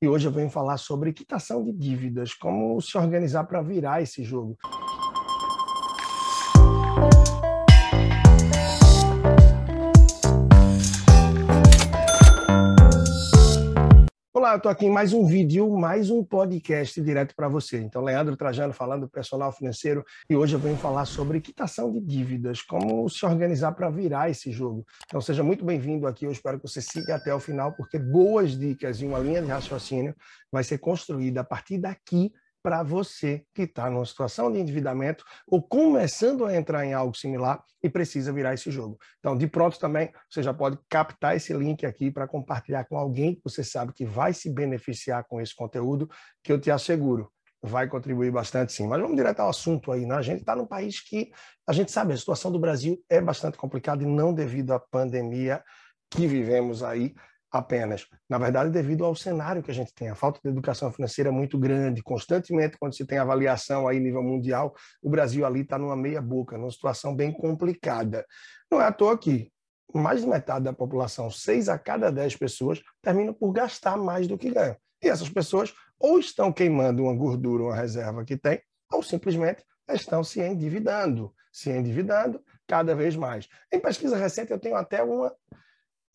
E hoje eu venho falar sobre quitação de dívidas, como se organizar para virar esse jogo. Olá, eu estou aqui em mais um vídeo, mais um podcast direto para você. Então, Leandro Trajano falando personal financeiro e hoje eu venho falar sobre quitação de dívidas, como se organizar para virar esse jogo. Então, seja muito bem-vindo aqui. Eu espero que você siga até o final, porque boas dicas e uma linha de raciocínio vai ser construída a partir daqui para você que está numa situação de endividamento ou começando a entrar em algo similar e precisa virar esse jogo. Então, de pronto também, você já pode captar esse link aqui para compartilhar com alguém que você sabe que vai se beneficiar com esse conteúdo, que eu te asseguro, vai contribuir bastante sim. Mas vamos direto ao assunto aí, né? A gente está num país que a gente sabe, a situação do Brasil é bastante complicada e não devido à pandemia que vivemos aí, apenas. Na verdade, devido ao cenário que a gente tem, a falta de educação financeira é muito grande. Constantemente, quando se tem avaliação aí nível mundial, o Brasil ali está numa meia boca, numa situação bem complicada. Não é à toa que mais de metade da população, seis a cada dez pessoas, terminam por gastar mais do que ganham. E essas pessoas ou estão queimando uma gordura, uma reserva que tem, ou simplesmente estão se endividando, se endividando cada vez mais. Em pesquisa recente, eu tenho até uma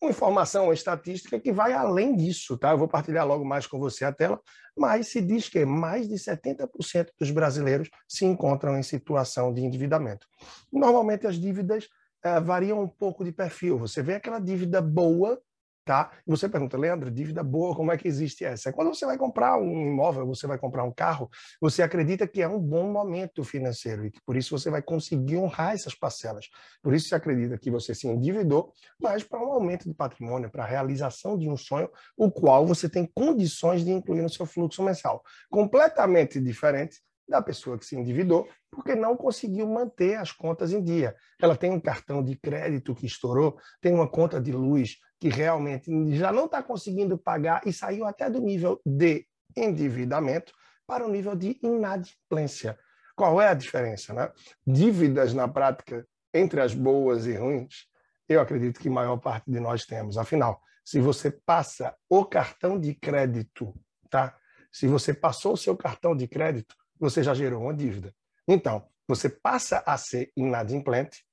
uma informação, uma estatística que vai além disso, tá? Eu vou partilhar logo mais com você a tela, mas se diz que mais de 70% dos brasileiros se encontram em situação de endividamento. Normalmente as dívidas eh, variam um pouco de perfil. Você vê aquela dívida boa tá? E você pergunta, Leandro, dívida boa, como é que existe essa? É quando você vai comprar um imóvel, você vai comprar um carro, você acredita que é um bom momento financeiro e que por isso você vai conseguir honrar essas parcelas. Por isso você acredita que você se endividou, mas para um aumento de patrimônio, para a realização de um sonho, o qual você tem condições de incluir no seu fluxo mensal. Completamente diferente da pessoa que se endividou porque não conseguiu manter as contas em dia. Ela tem um cartão de crédito que estourou, tem uma conta de luz que realmente já não está conseguindo pagar e saiu até do nível de endividamento para o nível de inadimplência. Qual é a diferença? Né? Dívidas, na prática, entre as boas e ruins, eu acredito que a maior parte de nós temos. Afinal, se você passa o cartão de crédito, tá? Se você passou o seu cartão de crédito, você já gerou uma dívida. Então, você passa a ser inadimplente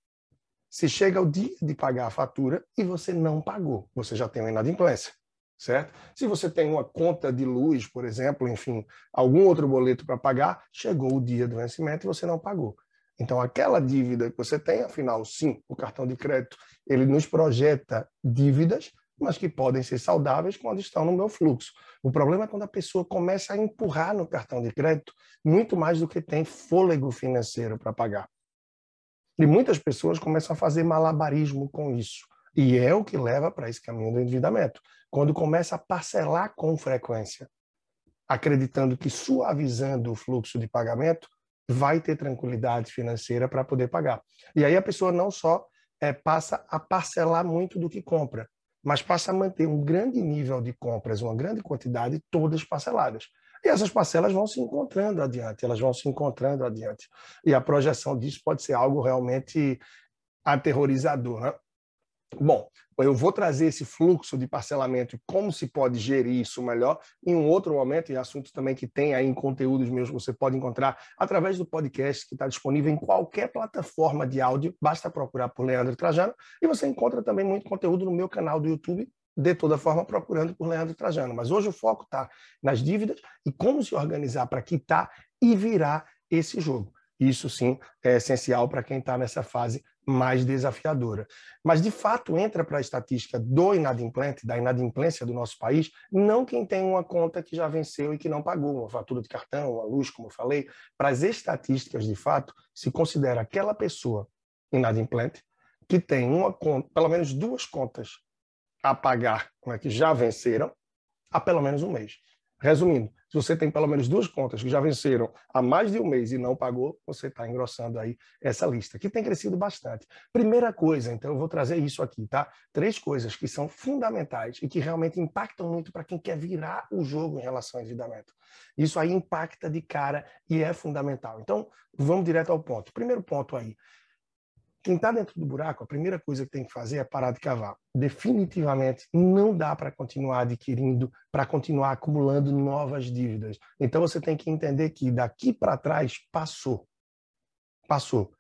se chega o dia de pagar a fatura e você não pagou, você já tem uma inadimplência, certo? Se você tem uma conta de luz, por exemplo, enfim, algum outro boleto para pagar, chegou o dia do vencimento e você não pagou. Então, aquela dívida que você tem, afinal, sim, o cartão de crédito, ele nos projeta dívidas, mas que podem ser saudáveis quando estão no meu fluxo. O problema é quando a pessoa começa a empurrar no cartão de crédito muito mais do que tem fôlego financeiro para pagar. E muitas pessoas começam a fazer malabarismo com isso. E é o que leva para esse caminho do endividamento. Quando começa a parcelar com frequência, acreditando que suavizando o fluxo de pagamento vai ter tranquilidade financeira para poder pagar. E aí a pessoa não só é, passa a parcelar muito do que compra, mas passa a manter um grande nível de compras, uma grande quantidade, todas parceladas. E essas parcelas vão se encontrando adiante, elas vão se encontrando adiante. E a projeção disso pode ser algo realmente aterrorizador. Né? Bom, eu vou trazer esse fluxo de parcelamento e como se pode gerir isso melhor em um outro momento, e assunto também que tem aí em conteúdos meus, você pode encontrar através do podcast que está disponível em qualquer plataforma de áudio, basta procurar por Leandro Trajano, e você encontra também muito conteúdo no meu canal do YouTube, de toda forma procurando por Leandro Trajano. Mas hoje o foco está nas dívidas e como se organizar para quitar e virar esse jogo. Isso sim é essencial para quem está nessa fase mais desafiadora. Mas, de fato, entra para a estatística do inadimplente, da inadimplência do nosso país, não quem tem uma conta que já venceu e que não pagou, uma fatura de cartão, uma luz, como eu falei. Para as estatísticas, de fato, se considera aquela pessoa inadimplente que tem uma conta, pelo menos duas contas a pagar, né, que já venceram, há pelo menos um mês. Resumindo, se você tem pelo menos duas contas que já venceram há mais de um mês e não pagou, você está engrossando aí essa lista, que tem crescido bastante. Primeira coisa, então eu vou trazer isso aqui, tá? Três coisas que são fundamentais e que realmente impactam muito para quem quer virar o jogo em relação ao endividamento. Isso aí impacta de cara e é fundamental. Então, vamos direto ao ponto. Primeiro ponto aí, quem está dentro do buraco, a primeira coisa que tem que fazer é parar de cavar. Definitivamente não dá para continuar adquirindo, para continuar acumulando novas dívidas. Então você tem que entender que daqui para trás passou. Passou.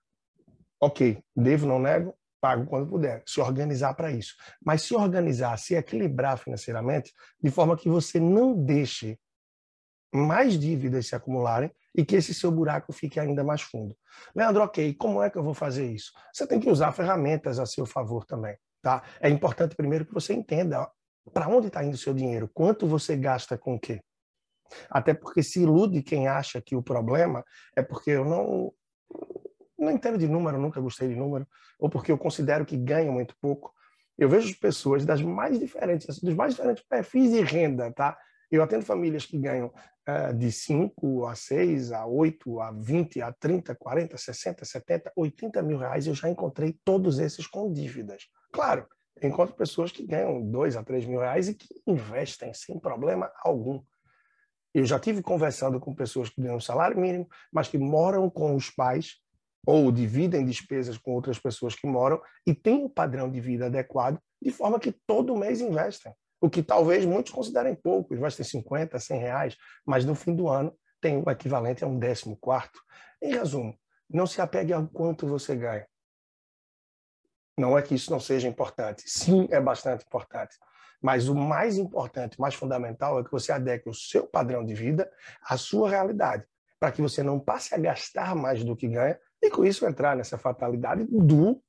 Ok, devo, não nego, pago quando puder. Se organizar para isso. Mas se organizar, se equilibrar financeiramente, de forma que você não deixe mais dívidas se acumularem e que esse seu buraco fique ainda mais fundo. Leandro, ok, como é que eu vou fazer isso? Você tem que usar ferramentas a seu favor também. Tá? É importante primeiro que você entenda para onde está indo o seu dinheiro, quanto você gasta com o quê. Até porque se ilude quem acha que o problema é porque eu não não entendo de número, nunca gostei de número, ou porque eu considero que ganho muito pouco. Eu vejo pessoas das mais diferentes, dos mais diferentes perfis de renda, tá? Eu atendo famílias que ganham de 5 a 6, a 8, a 20, a 30, 40, 60, 70, 80 mil reais. Eu já encontrei todos esses com dívidas. Claro, encontro pessoas que ganham 2 a 3 mil reais e que investem sem problema algum. Eu já tive conversando com pessoas que ganham salário mínimo, mas que moram com os pais ou dividem despesas com outras pessoas que moram e têm um padrão de vida adequado, de forma que todo mês investem o que talvez muitos considerem pouco, investem 50, 100 reais, mas no fim do ano tem o equivalente a um décimo quarto. Em resumo, não se apegue ao quanto você ganha. Não é que isso não seja importante. Sim, é bastante importante. Mas o mais importante, mais fundamental, é que você adeque o seu padrão de vida à sua realidade, para que você não passe a gastar mais do que ganha e, com isso, entrar nessa fatalidade do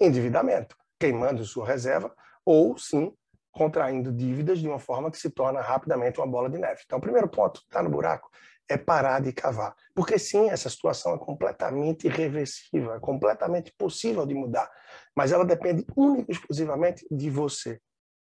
endividamento, queimando sua reserva ou, sim, contraindo dívidas de uma forma que se torna rapidamente uma bola de neve. Então, o primeiro ponto, está no buraco, é parar de cavar. Porque sim, essa situação é completamente irreversível, é completamente possível de mudar, mas ela depende única e exclusivamente de você,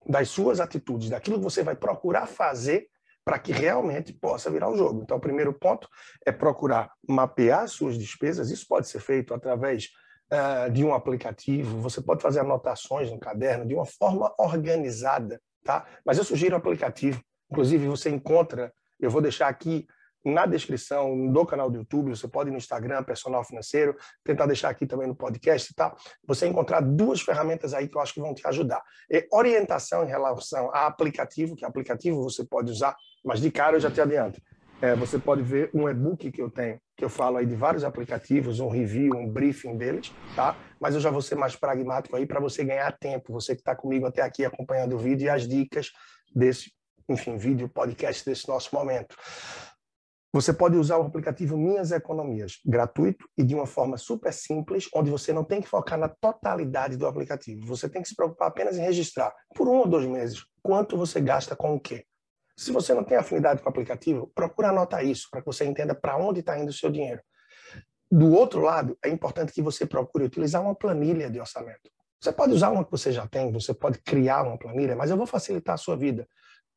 das suas atitudes, daquilo que você vai procurar fazer para que realmente possa virar o jogo. Então, o primeiro ponto é procurar mapear suas despesas. Isso pode ser feito através uh, de um aplicativo, você pode fazer anotações no caderno de uma forma organizada, tá? Mas eu sugiro o aplicativo. Inclusive, você encontra, eu vou deixar aqui na descrição do canal do YouTube, você pode ir no Instagram, Personal Financeiro, tentar deixar aqui também no podcast, tá? Você encontrar duas ferramentas aí que eu acho que vão te ajudar. E orientação em relação a aplicativo, que aplicativo você pode usar, mas de cara eu já te adianto. É, você pode ver um e-book que eu tenho, que eu falo aí de vários aplicativos, um review, um briefing deles, tá? Mas eu já vou ser mais pragmático aí para você ganhar tempo, você que está comigo até aqui acompanhando o vídeo e as dicas desse, enfim, vídeo, podcast desse nosso momento. Você pode usar o aplicativo Minhas Economias, gratuito e de uma forma super simples, onde você não tem que focar na totalidade do aplicativo. Você tem que se preocupar apenas em registrar, por um ou dois meses, quanto você gasta com o quê. Se você não tem afinidade com o aplicativo, procura anotar isso para que você entenda para onde está indo o seu dinheiro. Do outro lado, é importante que você procure utilizar uma planilha de orçamento. Você pode usar uma que você já tem, você pode criar uma planilha, mas eu vou facilitar a sua vida.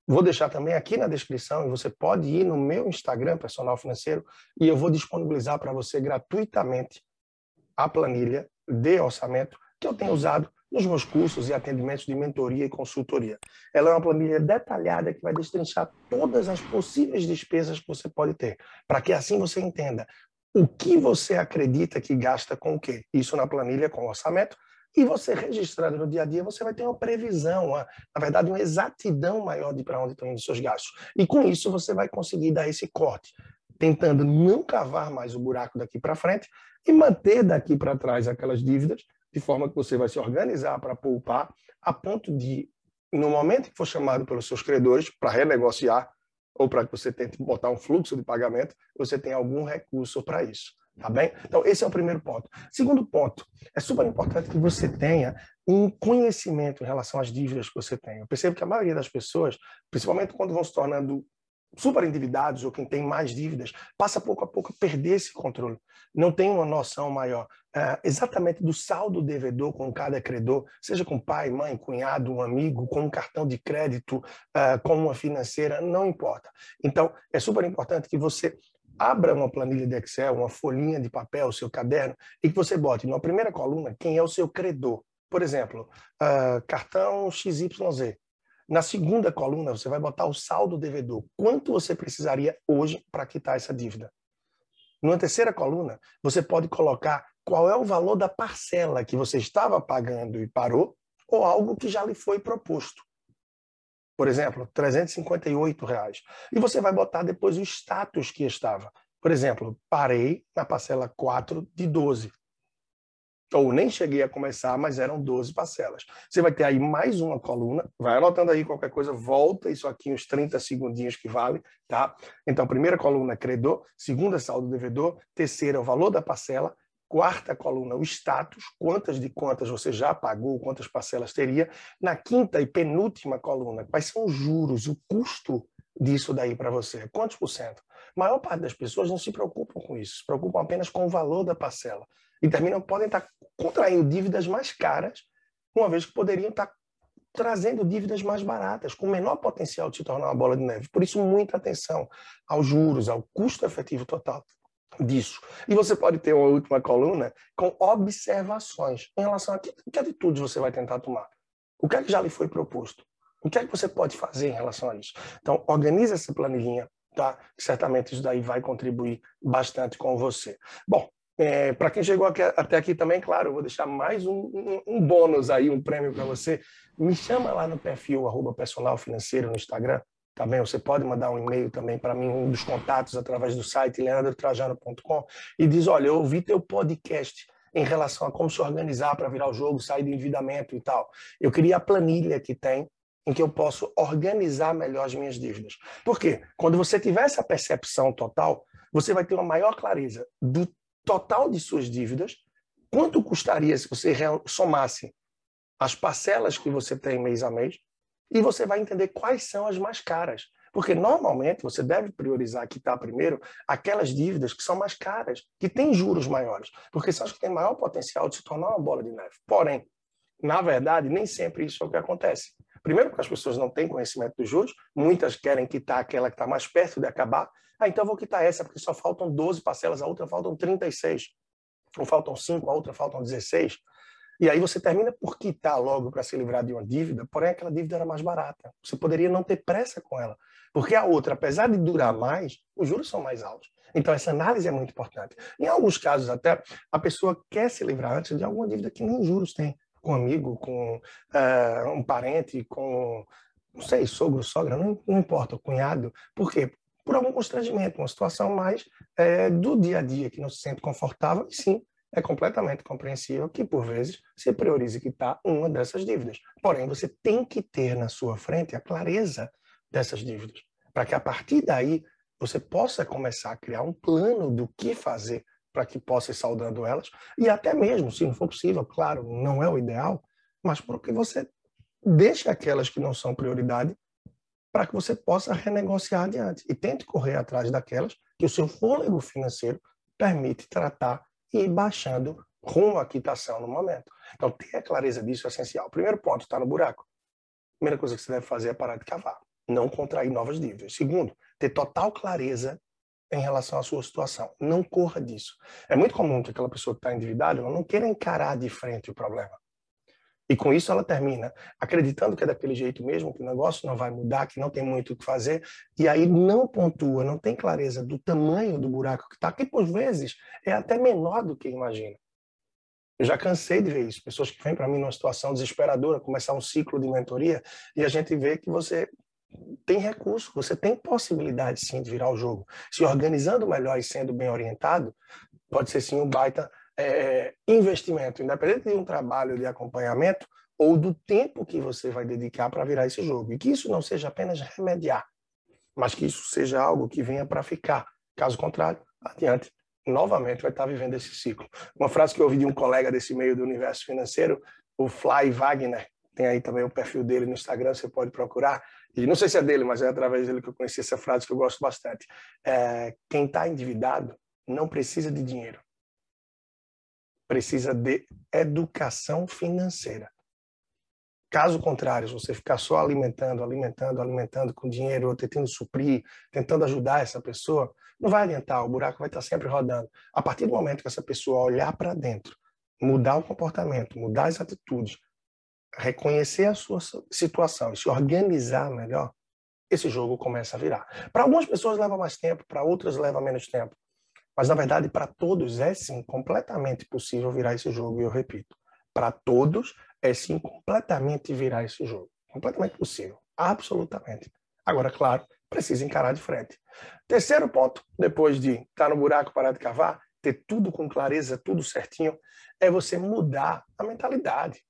Vou deixar também aqui na descrição e você pode ir no meu Instagram personal financeiro e eu vou disponibilizar para você gratuitamente a planilha de orçamento que eu tenho usado nos meus cursos e atendimentos de mentoria e consultoria. Ela é uma planilha detalhada que vai destrinchar todas as possíveis despesas que você pode ter, para que assim você entenda o que você acredita que gasta com o quê. Isso na planilha com orçamento, e você registrando no dia a dia, você vai ter uma previsão, uma, na verdade, uma exatidão maior de para onde estão indo os seus gastos. E com isso você vai conseguir dar esse corte, tentando não cavar mais o buraco daqui para frente e manter daqui para trás aquelas dívidas de forma que você vai se organizar para poupar, a ponto de, no momento que for chamado pelos seus credores para renegociar, ou para que você tente botar um fluxo de pagamento, você tem algum recurso para isso. Tá bem? Então, esse é o primeiro ponto. Segundo ponto, é super importante que você tenha um conhecimento em relação às dívidas que você tem. Eu percebo que a maioria das pessoas, principalmente quando vão se tornando super endividados ou quem tem mais dívidas, passa pouco a pouco a perder esse controle. Não tem uma noção maior uh, exatamente do saldo devedor com cada credor, seja com pai, mãe, cunhado, um amigo, com um cartão de crédito, uh, com uma financeira, não importa. Então, é super importante que você abra uma planilha de Excel, uma folhinha de papel, seu caderno, e que você bote na primeira coluna quem é o seu credor. Por exemplo, uh, cartão XYZ. Na segunda coluna, você vai botar o saldo devedor. Quanto você precisaria hoje para quitar essa dívida? Na terceira coluna, você pode colocar qual é o valor da parcela que você estava pagando e parou, ou algo que já lhe foi proposto. Por exemplo, 358 reais. E você vai botar depois o status que estava. Por exemplo, parei na parcela 4 de 12 ou nem cheguei a começar, mas eram 12 parcelas. Você vai ter aí mais uma coluna, vai anotando aí qualquer coisa, volta isso aqui uns 30 segundinhos que vale, tá? Então, primeira coluna, credor, segunda, saldo devedor, terceira, o valor da parcela, quarta coluna, o status, quantas de quantas você já pagou, quantas parcelas teria, na quinta e penúltima coluna, quais são os juros, o custo disso daí para você, quantos por cento? A maior parte das pessoas não se preocupam com isso, se preocupam apenas com o valor da parcela. E terminam podem estar contraindo dívidas mais caras, uma vez que poderiam estar trazendo dívidas mais baratas, com menor potencial de se tornar uma bola de neve. Por isso, muita atenção aos juros, ao custo efetivo total disso. E você pode ter uma última coluna com observações em relação a que, que atitudes você vai tentar tomar. O que é que já lhe foi proposto? O que é que você pode fazer em relação a isso? Então, organize essa planilhinha, tá? Certamente isso daí vai contribuir bastante com você. Bom, é, para quem chegou aqui, até aqui também, claro, eu vou deixar mais um, um, um bônus aí, um prêmio para você. Me chama lá no perfil arroba personal financeiro no Instagram, tá bem? Você pode mandar um e-mail também para mim, um dos contatos através do site leandrotrajano.com e diz, olha, eu ouvi teu podcast em relação a como se organizar para virar o jogo, sair do endividamento e tal. Eu queria a planilha que tem em que eu posso organizar melhor as minhas dívidas. Por quê? Quando você tiver essa percepção total, você vai ter uma maior clareza do total de suas dívidas, quanto custaria se você somasse as parcelas que você tem mês a mês, e você vai entender quais são as mais caras. Porque normalmente você deve priorizar quitar primeiro aquelas dívidas que são mais caras, que têm juros maiores, porque são as que têm maior potencial de se tornar uma bola de neve. Porém, na verdade, nem sempre isso é o que acontece. Primeiro, porque as pessoas não têm conhecimento dos juros, muitas querem quitar aquela que está mais perto de acabar, ah, então vou quitar essa, porque só faltam 12 parcelas, a outra faltam 36. Ou faltam 5, a outra faltam 16. E aí você termina por quitar logo para se livrar de uma dívida, porém aquela dívida era mais barata. Você poderia não ter pressa com ela. Porque a outra, apesar de durar mais, os juros são mais altos. Então essa análise é muito importante. Em alguns casos até, a pessoa quer se livrar antes de alguma dívida que nem juros tem. Com um amigo, com uh, um parente, com não sei, sogro, sogra, não, não importa, cunhado. Por quê? por algum constrangimento, uma situação mais é, do dia a dia, que não se sente confortável, e sim, é completamente compreensível que, por vezes, se priorize quitar uma dessas dívidas. Porém, você tem que ter na sua frente a clareza dessas dívidas, para que a partir daí você possa começar a criar um plano do que fazer para que possa ir saudando elas, e até mesmo, se não for possível, claro, não é o ideal, mas para que você deixe aquelas que não são prioridade para que você possa renegociar adiante. E tente correr atrás daquelas que o seu fôlego financeiro permite tratar e ir baixando rumo à quitação no momento. Então, ter a clareza disso é essencial. Primeiro ponto, está no buraco. Primeira coisa que você deve fazer é parar de cavar, não contrair novas dívidas. Segundo, ter total clareza em relação à sua situação. Não corra disso. É muito comum que aquela pessoa que está endividada não queira encarar de frente o problema. E com isso ela termina acreditando que é daquele jeito mesmo, que o negócio não vai mudar, que não tem muito o que fazer, e aí não pontua, não tem clareza do tamanho do buraco que está, que por vezes é até menor do que imagina. Eu já cansei de ver isso, pessoas que vêm para mim numa situação desesperadora, começar um ciclo de mentoria, e a gente vê que você tem recurso, você tem possibilidade sim de virar o jogo. Se organizando melhor e sendo bem orientado, pode ser sim um baita é, investimento, independente de um trabalho de acompanhamento ou do tempo que você vai dedicar para virar esse jogo. E que isso não seja apenas remediar, mas que isso seja algo que venha para ficar. Caso contrário, adiante, novamente vai estar vivendo esse ciclo. Uma frase que eu ouvi de um colega desse meio do universo financeiro, o Fly Wagner, tem aí também o perfil dele no Instagram, você pode procurar. E não sei se é dele, mas é através dele que eu conheci essa frase que eu gosto bastante. É, quem está endividado não precisa de dinheiro precisa de educação financeira. Caso contrário, se você ficar só alimentando, alimentando, alimentando com dinheiro, ou tentando suprir, tentando ajudar essa pessoa, não vai adiantar, o buraco vai estar sempre rodando. A partir do momento que essa pessoa olhar para dentro, mudar o comportamento, mudar as atitudes, reconhecer a sua situação e se organizar melhor, esse jogo começa a virar. Para algumas pessoas leva mais tempo, para outras leva menos tempo. Mas, na verdade, para todos é sim completamente possível virar esse jogo, e eu repito, para todos é sim completamente virar esse jogo. Completamente possível. Absolutamente. Agora, claro, precisa encarar de frente. Terceiro ponto, depois de estar tá no buraco, parar de cavar, ter tudo com clareza, tudo certinho, é você mudar a mentalidade.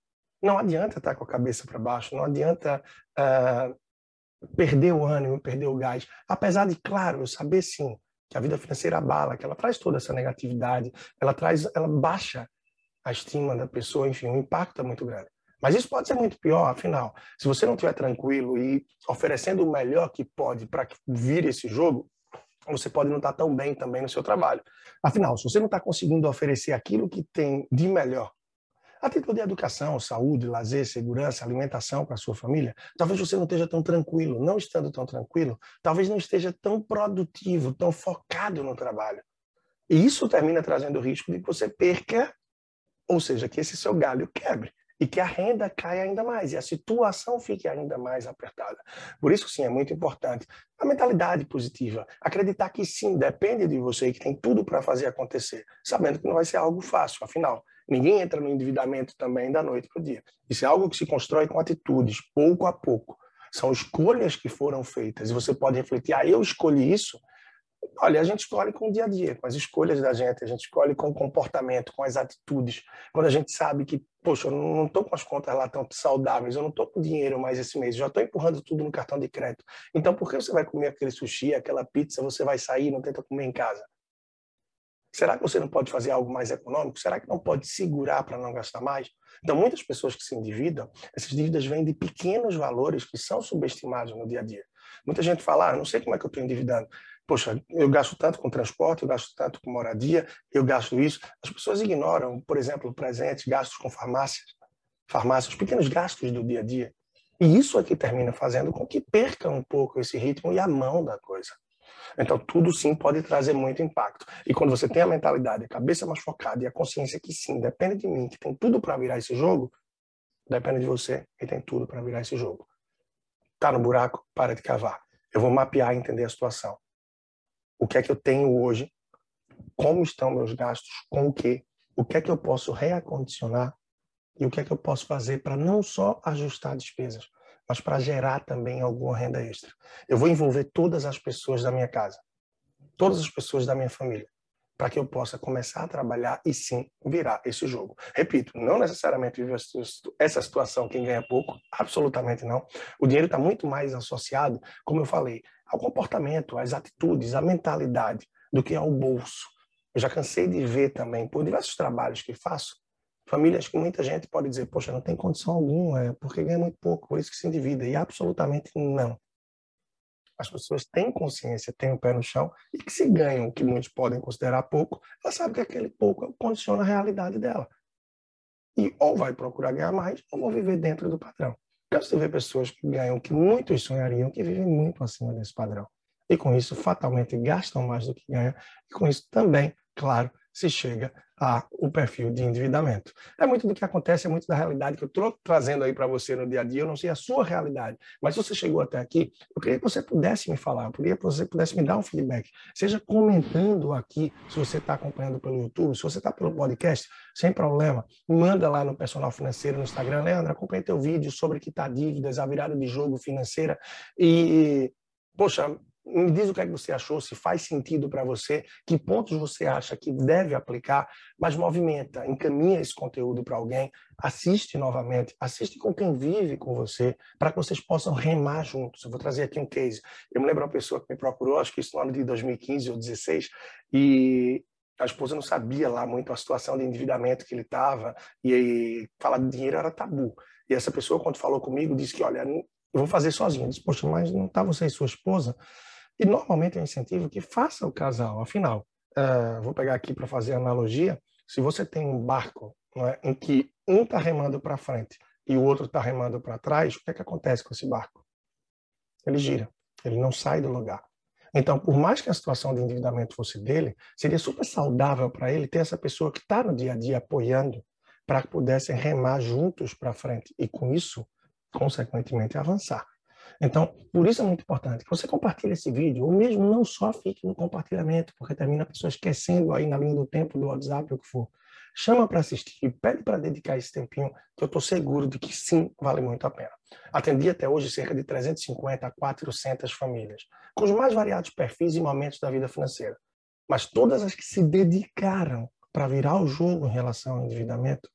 Não adianta estar com a cabeça para baixo, não adianta uh, perder o ânimo, perder o gás. Apesar de, claro, eu saber sim que a vida financeira abala, que ela traz toda essa negatividade, ela traz, ela baixa a estima da pessoa, enfim, o impacto é muito grande. Mas isso pode ser muito pior, afinal, se você não estiver tranquilo e oferecendo o melhor que pode para vir esse jogo, você pode não estar tão bem também no seu trabalho. Afinal, se você não está conseguindo oferecer aquilo que tem de melhor a título de educação, saúde, lazer, segurança, alimentação para a sua família, talvez você não esteja tão tranquilo. Não estando tão tranquilo, talvez não esteja tão produtivo, tão focado no trabalho. E isso termina trazendo o risco de que você perca, ou seja, que esse seu galho quebre e que a renda caia ainda mais e a situação fique ainda mais apertada. Por isso, sim, é muito importante a mentalidade positiva, acreditar que sim, depende de você e que tem tudo para fazer acontecer, sabendo que não vai ser algo fácil, afinal, ninguém entra no endividamento também da noite para o dia. Isso é algo que se constrói com atitudes, pouco a pouco. São escolhas que foram feitas e você pode refletir, ah, eu escolhi isso, Olha, a gente escolhe com o dia a dia, com as escolhas da gente, a gente escolhe com o comportamento, com as atitudes. Quando a gente sabe que, poxa, eu não estou com as contas lá tão saudáveis, eu não estou com dinheiro mais esse mês, já estou empurrando tudo no cartão de crédito. Então, por que você vai comer aquele sushi, aquela pizza, você vai sair e não tenta comer em casa? Será que você não pode fazer algo mais econômico? Será que não pode segurar para não gastar mais? Então, muitas pessoas que se endividam, essas dívidas vêm de pequenos valores que são subestimados no dia a dia. Muita gente fala, ah, não sei como é que eu estou endividando poxa, eu gasto tanto com transporte, eu gasto tanto com moradia, eu gasto isso. As pessoas ignoram, por exemplo, presentes, gastos com farmácias, farmácias, pequenos gastos do dia a dia. E isso é que termina fazendo com que perca um pouco esse ritmo e a mão da coisa. Então, tudo sim pode trazer muito impacto. E quando você tem a mentalidade, a cabeça mais focada e a consciência que sim, depende de mim, que tem tudo para virar esse jogo, depende de você e tem tudo para virar esse jogo. Tá no buraco, para de cavar. Eu vou mapear e entender a situação o que é que eu tenho hoje, como estão meus gastos, com o que, o que é que eu posso reacondicionar e o que é que eu posso fazer para não só ajustar despesas, mas para gerar também alguma renda extra. Eu vou envolver todas as pessoas da minha casa, todas as pessoas da minha família, para que eu possa começar a trabalhar e sim virar esse jogo. Repito, não necessariamente viver essa situação quem ganha pouco, absolutamente não. O dinheiro está muito mais associado, como eu falei, ao comportamento, às atitudes, à mentalidade, do que ao bolso. Eu já cansei de ver também, por diversos trabalhos que faço, famílias que muita gente pode dizer, poxa, não tem condição alguma, é porque ganha muito pouco, por isso que se endivida. E absolutamente não. As pessoas têm consciência, têm o pé no chão, e que se ganham o que muitos podem considerar pouco, ela sabe que aquele pouco condiciona a realidade dela. E ou vai procurar ganhar mais, ou vão viver dentro do padrão. Você vê pessoas que ganham que muitos sonhariam, que vivem muito acima desse padrão. E com isso, fatalmente gastam mais do que ganham. E com isso também, claro, se chega ao perfil de endividamento. É muito do que acontece, é muito da realidade que eu estou trazendo aí para você no dia a dia. Eu não sei a sua realidade, mas se você chegou até aqui, eu queria que você pudesse me falar, eu queria que você pudesse me dar um feedback. Seja comentando aqui, se você está acompanhando pelo YouTube, se você está pelo podcast, sem problema. Manda lá no Personal Financeiro no Instagram. Leandro, acompanhe teu vídeo sobre quitar dívidas, a virada de jogo financeira. E, poxa, me diz o que, é que você achou, se faz sentido para você, que pontos você acha que deve aplicar, mas movimenta, encaminha esse conteúdo para alguém, assiste novamente, assiste com quem vive com você, para que vocês possam remar juntos. Eu vou trazer aqui um case. Eu me lembro uma pessoa que me procurou, acho que isso no ano de 2015 ou 2016, e a esposa não sabia lá muito a situação de endividamento que ele estava, e aí, falar de dinheiro era tabu. E essa pessoa, quando falou comigo, disse que, olha, eu vou fazer sozinho. Eu disse, poxa, mas não está você e sua esposa? E normalmente é um incentivo que faça o casal. Afinal, uh, vou pegar aqui para fazer analogia: se você tem um barco é, em que um está remando para frente e o outro está remando para trás, o que é que acontece com esse barco? Ele gira, ele não sai do lugar. Então, por mais que a situação de endividamento fosse dele, seria super saudável para ele ter essa pessoa que está no dia a dia apoiando para que pudessem remar juntos para frente e, com isso, consequentemente, avançar. Então, por isso é muito importante que você compartilhe esse vídeo, ou mesmo não só fique no compartilhamento, porque termina a pessoa esquecendo aí na linha do tempo do WhatsApp, o que for. Chama para assistir, pede para dedicar esse tempinho, que eu estou seguro de que sim, vale muito a pena. Atendi até hoje cerca de 350 a 400 famílias, com os mais variados perfis e momentos da vida financeira. Mas todas as que se dedicaram para virar o jogo em relação ao endividamento,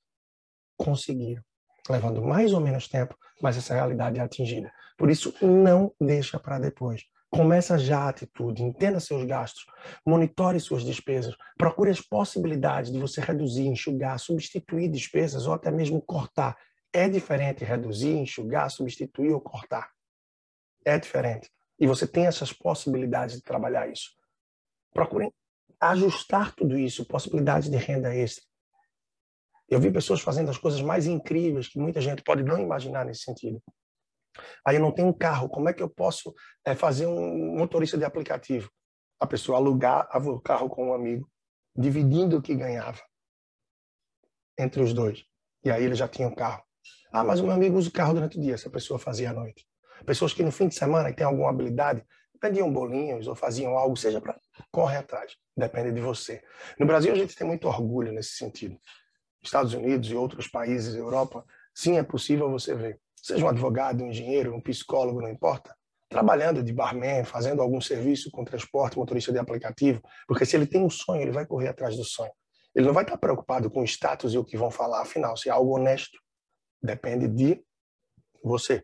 conseguiram levando mais ou menos tempo, mas essa realidade é atingida. Por isso, não deixa para depois. Começa já a atitude, entenda seus gastos, monitore suas despesas, procure as possibilidades de você reduzir, enxugar, substituir despesas ou até mesmo cortar. É diferente reduzir, enxugar, substituir ou cortar. É diferente. E você tem essas possibilidades de trabalhar isso. Procure ajustar tudo isso, possibilidades de renda extra. Eu vi pessoas fazendo as coisas mais incríveis que muita gente pode não imaginar nesse sentido. Aí eu não tenho um carro, como é que eu posso é, fazer um motorista de aplicativo? A pessoa alugar o carro com um amigo, dividindo o que ganhava entre os dois. E aí ele já tinha um carro. Ah, mas o meu amigo usa o carro durante o dia, essa pessoa fazia à noite. Pessoas que no fim de semana tem alguma habilidade, vendiam bolinhos ou faziam algo, seja para correr atrás. Depende de você. No Brasil a gente tem muito orgulho nesse sentido. Estados Unidos e outros países, Europa, sim é possível você ver seja um advogado, um engenheiro, um psicólogo, não importa, trabalhando de barman, fazendo algum serviço com transporte, motorista de aplicativo, porque se ele tem um sonho, ele vai correr atrás do sonho. Ele não vai estar preocupado com o status e o que vão falar, afinal, se é algo honesto, depende de você.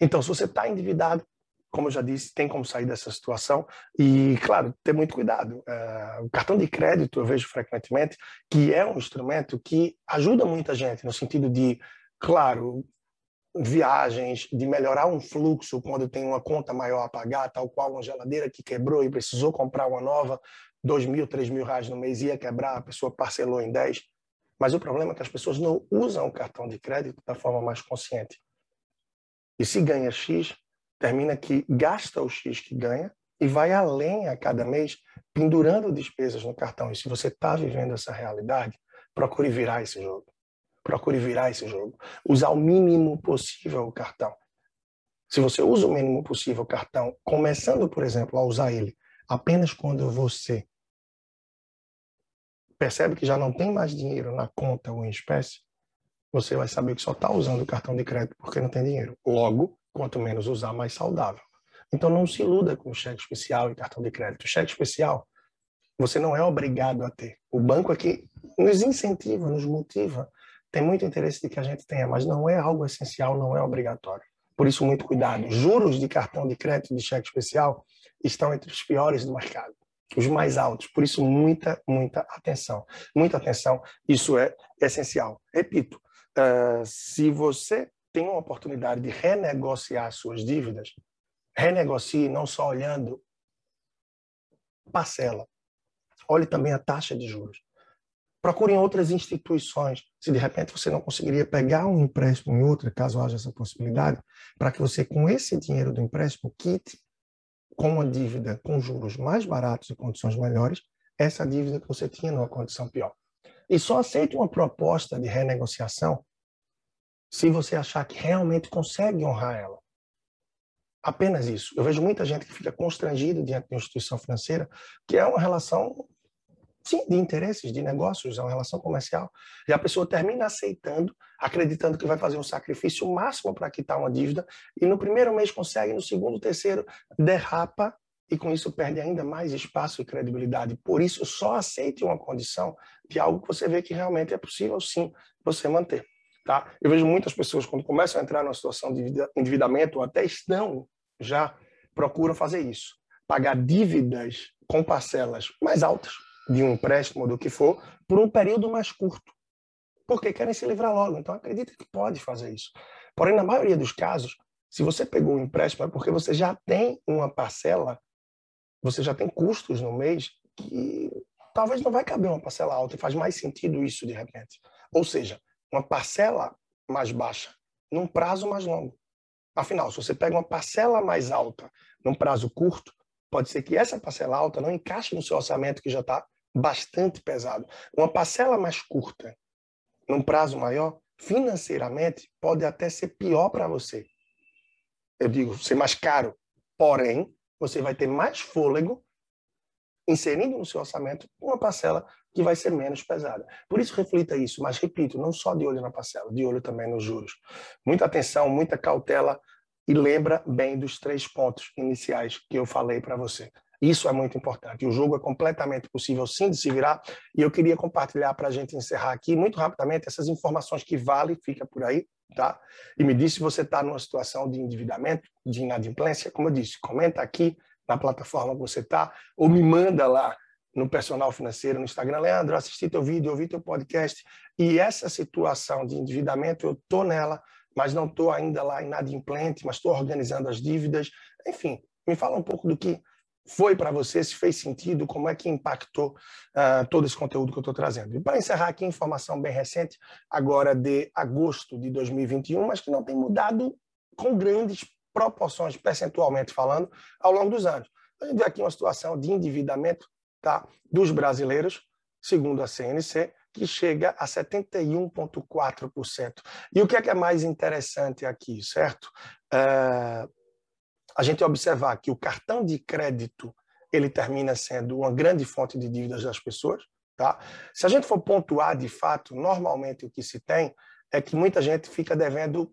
Então, se você está endividado, como eu já disse, tem como sair dessa situação e, claro, ter muito cuidado. Uh, o cartão de crédito, eu vejo frequentemente, que é um instrumento que ajuda muita gente, no sentido de, claro, viagens, de melhorar um fluxo quando tem uma conta maior a pagar, tal qual uma geladeira que quebrou e precisou comprar uma nova, dois mil, três mil reais no mês ia quebrar, a pessoa parcelou em dez. Mas o problema é que as pessoas não usam o cartão de crédito da forma mais consciente. E se ganha X, termina que gasta o X que ganha e vai além a cada mês, pendurando despesas no cartão. E se você está vivendo essa realidade, procure virar esse jogo. Procure virar esse jogo. Usar o mínimo possível o cartão. Se você usa o mínimo possível o cartão, começando, por exemplo, a usar ele apenas quando você percebe que já não tem mais dinheiro na conta ou em espécie, você vai saber que só está usando o cartão de crédito porque não tem dinheiro. Logo, quanto menos usar, mais saudável. Então não se iluda com cheque especial e cartão de crédito. Cheque especial você não é obrigado a ter. O banco aqui nos incentiva, nos motiva tem muito interesse de que a gente tenha, mas não é algo essencial, não é obrigatório. Por isso, muito cuidado. Juros de cartão de crédito de cheque especial estão entre os piores do mercado, os mais altos. Por isso, muita, muita atenção. Muita atenção, isso é essencial. Repito, uh, se você tem uma oportunidade de renegociar suas dívidas, renegocie não só olhando parcela, olhe também a taxa de juros. Procure em outras instituições. Se de repente você não conseguiria pegar um empréstimo em outra, caso haja essa possibilidade, para que você, com esse dinheiro do empréstimo, quite com uma dívida com juros mais baratos e condições melhores, essa dívida que você tinha numa condição pior. E só aceite uma proposta de renegociação se você achar que realmente consegue honrar ela. Apenas isso. Eu vejo muita gente que fica constrangida diante de uma instituição financeira, que é uma relação sim, de interesses, de negócios, é uma relação comercial. E a pessoa termina aceitando, acreditando que vai fazer um sacrifício máximo para quitar uma dívida, e no primeiro mês consegue, no segundo, terceiro, derrapa, e com isso perde ainda mais espaço e credibilidade. Por isso, só aceite uma condição de algo que você vê que realmente é possível, sim, você manter. Tá? Eu vejo muitas pessoas, quando começam a entrar numa situação de endividamento, ou até estão já, procuram fazer isso. Pagar dívidas com parcelas mais altas, de um empréstimo, do que for, por um período mais curto. Porque querem se livrar logo. Então, acredita que pode fazer isso. Porém, na maioria dos casos, se você pegou um empréstimo, é porque você já tem uma parcela, você já tem custos no mês que talvez não vai caber uma parcela alta e faz mais sentido isso de repente. Ou seja, uma parcela mais baixa num prazo mais longo. Afinal, se você pega uma parcela mais alta num prazo curto, pode ser que essa parcela alta não encaixe no seu orçamento que já está bastante pesado. Uma parcela mais curta, num prazo maior, financeiramente, pode até ser pior para você. eu digo, ser mais caro, porém, você vai ter mais fôlego inserindo no seu orçamento uma parcela que vai ser menos pesada. Por isso, reflita isso, mas repito, não só de olho na parcela, de olho também nos juros. Muita atenção, muita cautela e lembra bem dos três pontos iniciais que eu falei para você. Isso é muito importante. O jogo é completamente possível sim de se virar e eu queria compartilhar para a gente encerrar aqui muito rapidamente essas informações que valem, fica por aí, tá? E me diz se você está numa situação de endividamento, de inadimplência, como eu disse, comenta aqui na plataforma que você está ou me manda lá no personal financeiro no Instagram, Leandro, assisti teu vídeo, ouvi teu podcast e essa situação de endividamento eu tô nela, mas não estou ainda lá inadimplente, mas estou organizando as dívidas, enfim, me fala um pouco do que foi para você, se fez sentido, como é que impactou uh, todo esse conteúdo que eu estou trazendo. E para encerrar aqui, informação bem recente, agora de agosto de 2021, mas que não tem mudado com grandes proporções, percentualmente falando, ao longo dos anos. A gente vê aqui uma situação de endividamento tá, dos brasileiros, segundo a CNC, que chega a 71,4%. E o que é, que é mais interessante aqui, certo? Uh, a gente observar que o cartão de crédito ele termina sendo uma grande fonte de dívidas das pessoas. Tá? Se a gente for pontuar de fato, normalmente o que se tem é que muita gente fica devendo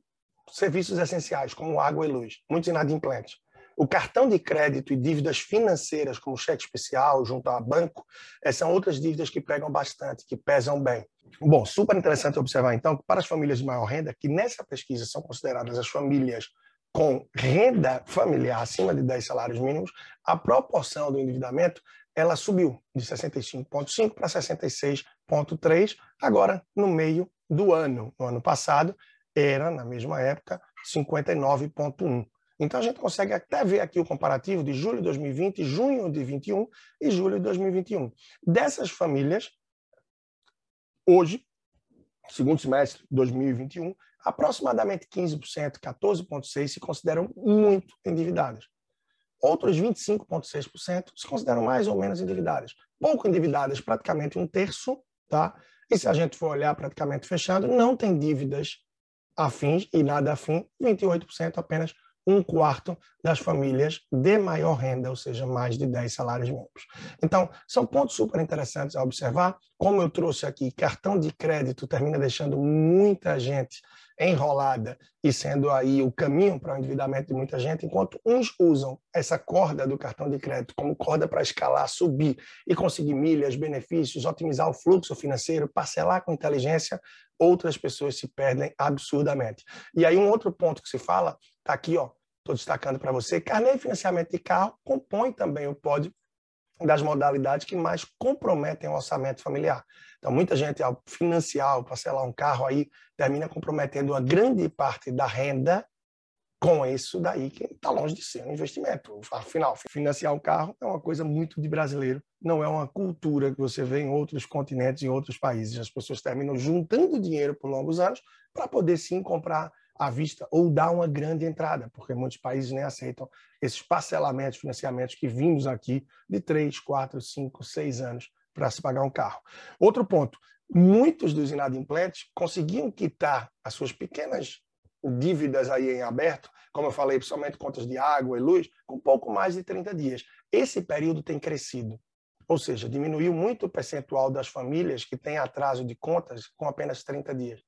serviços essenciais, como água e luz, muitos inadimplentes. O cartão de crédito e dívidas financeiras, como cheque especial junto a banco, eh, são outras dívidas que pegam bastante, que pesam bem. Bom, super interessante observar então que para as famílias de maior renda, que nessa pesquisa são consideradas as famílias com renda familiar acima de 10 salários mínimos, a proporção do endividamento ela subiu de 65,5 para 66,3 agora no meio do ano. No ano passado era, na mesma época, 59,1. Então a gente consegue até ver aqui o comparativo de julho de 2020, junho de 2021 e julho de 2021. Dessas famílias, hoje, segundo semestre de 2021, aproximadamente 15%, 14,6% se consideram muito endividadas. Outros 25,6% se consideram mais ou menos endividadas. Pouco endividadas, praticamente um terço, tá? E se a gente for olhar praticamente fechado, não tem dívidas afins e nada afim, 28% apenas um quarto das famílias de maior renda, ou seja, mais de 10 salários mínimos. Então, são pontos super interessantes a observar. Como eu trouxe aqui, cartão de crédito termina deixando muita gente enrolada e sendo aí o caminho para o endividamento de muita gente, enquanto uns usam essa corda do cartão de crédito como corda para escalar, subir e conseguir milhas, benefícios, otimizar o fluxo financeiro, parcelar com inteligência, outras pessoas se perdem absurdamente. E aí um outro ponto que se fala, está aqui, ó, estou destacando para você, carnê de financiamento de carro compõe também o pódio das modalidades que mais comprometem o orçamento familiar. Então, muita gente, ao financiar, ao parcelar um carro, aí termina comprometendo uma grande parte da renda com isso daí, que está longe de ser um investimento. Afinal, financiar um carro é uma coisa muito de brasileiro, não é uma cultura que você vê em outros continentes, em outros países. As pessoas terminam juntando dinheiro por longos anos para poder sim comprar à vista ou dar uma grande entrada, porque muitos países nem aceitam esses parcelamentos, financiamentos que vimos aqui de 3, 4, 5, 6 anos para se pagar um carro. Outro ponto, muitos dos inadimplentes conseguiam quitar as suas pequenas dívidas aí em aberto, como eu falei, principalmente contas de água e luz, com pouco mais de 30 dias. Esse período tem crescido. Ou seja, diminuiu muito o percentual das famílias que têm atraso de contas com apenas 30 dias.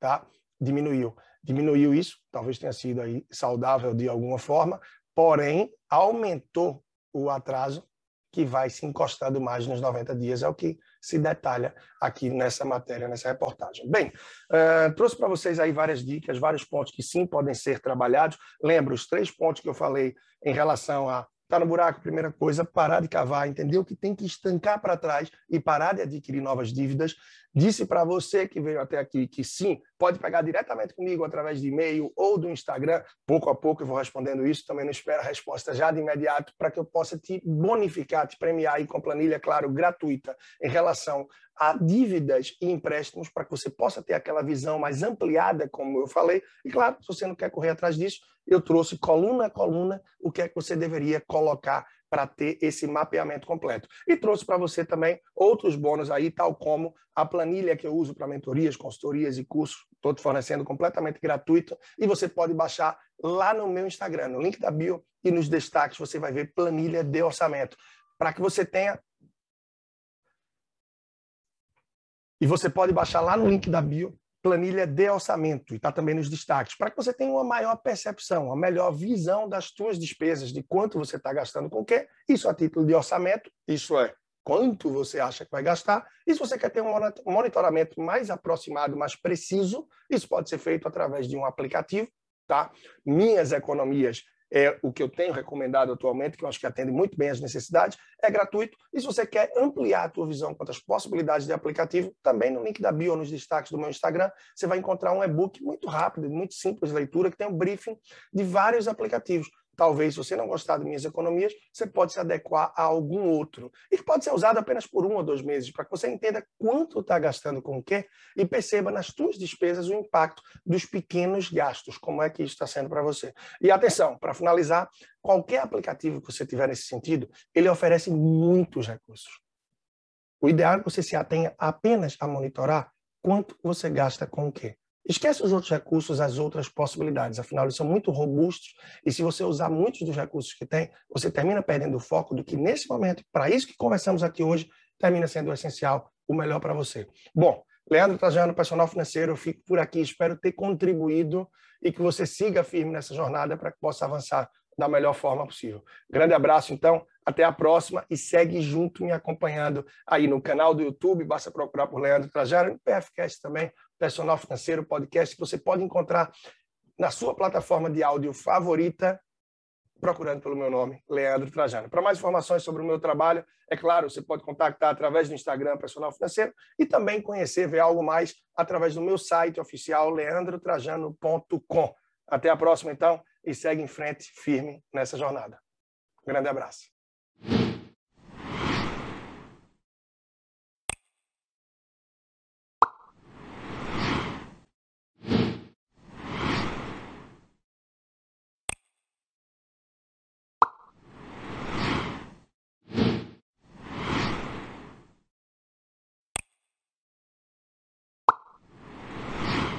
Tá? Diminuiu diminuiu isso, talvez tenha sido aí saudável de alguma forma, porém aumentou o atraso que vai se encostando mais nos 90 dias, é o que se detalha aqui nessa matéria, nessa reportagem. Bem, uh, trouxe para vocês aí várias dicas, vários pontos que sim podem ser trabalhados. Lembro os três pontos que eu falei em relação a Está no buraco, primeira coisa, parar de cavar, entendeu que tem que estancar para trás e parar de adquirir novas dívidas. Disse para você que veio até aqui que sim, pode pegar diretamente comigo através de e-mail ou do Instagram. Pouco a pouco eu vou respondendo isso, também não espero a resposta já de imediato para que eu possa te bonificar, te premiar aí com planilha, claro, gratuita em relação a dívidas e empréstimos para que você possa ter aquela visão mais ampliada, como eu falei. E claro, se você não quer correr atrás disso, eu trouxe coluna a coluna o que é que você deveria colocar para ter esse mapeamento completo. E trouxe para você também outros bônus aí, tal como a planilha que eu uso para mentorias, consultorias e cursos, estou te fornecendo completamente gratuito, e você pode baixar lá no meu Instagram, no link da bio e nos destaques você vai ver planilha de orçamento, para que você tenha E você pode baixar lá no link da bio planilha de orçamento e está também nos destaques, para que você tenha uma maior percepção, uma melhor visão das suas despesas, de quanto você está gastando com o quê. Isso a título de orçamento, isso é quanto você acha que vai gastar. E se você quer ter um monitoramento mais aproximado, mais preciso, isso pode ser feito através de um aplicativo, tá? Minhas economias é o que eu tenho recomendado atualmente, que eu acho que atende muito bem às necessidades, é gratuito. E se você quer ampliar a tua visão quanto às possibilidades de aplicativo, também no link da bio, nos destaques do meu Instagram, você vai encontrar um e-book muito rápido, muito simples de leitura, que tem um briefing de vários aplicativos talvez, se você não gostar de minhas economias, você pode se adequar a algum outro. E que pode ser usado apenas por um ou dois meses, para que você entenda quanto está gastando com o quê e perceba nas suas despesas o impacto dos pequenos gastos, como é que isso está sendo para você. E atenção, para finalizar, qualquer aplicativo que você tiver nesse sentido, ele oferece muitos recursos. O ideal é que você se atenha apenas a monitorar quanto você gasta com o quê. Esquece os outros recursos, as outras possibilidades. Afinal, eles são muito robustos e se você usar muitos dos recursos que tem, você termina perdendo o foco do que nesse momento, para isso que conversamos aqui hoje, termina sendo o essencial, o melhor para você. Bom, Leandro Trajano, personal financeiro, eu fico por aqui, espero ter contribuído e que você siga firme nessa jornada para que possa avançar da melhor forma possível. Grande abraço, então, até a próxima e segue junto me acompanhando aí no canal do YouTube, basta procurar por Leandro Trajano, no PFCast também, Personal Financeiro Podcast, que você pode encontrar na sua plataforma de áudio favorita, procurando pelo meu nome, Leandro Trajano. Para mais informações sobre o meu trabalho, é claro, você pode contactar através do Instagram Personal Financeiro e também conhecer, ver algo mais através do meu site oficial, leandrotrajano.com. Até a próxima, então, e segue em frente, firme nessa jornada. Um grande abraço.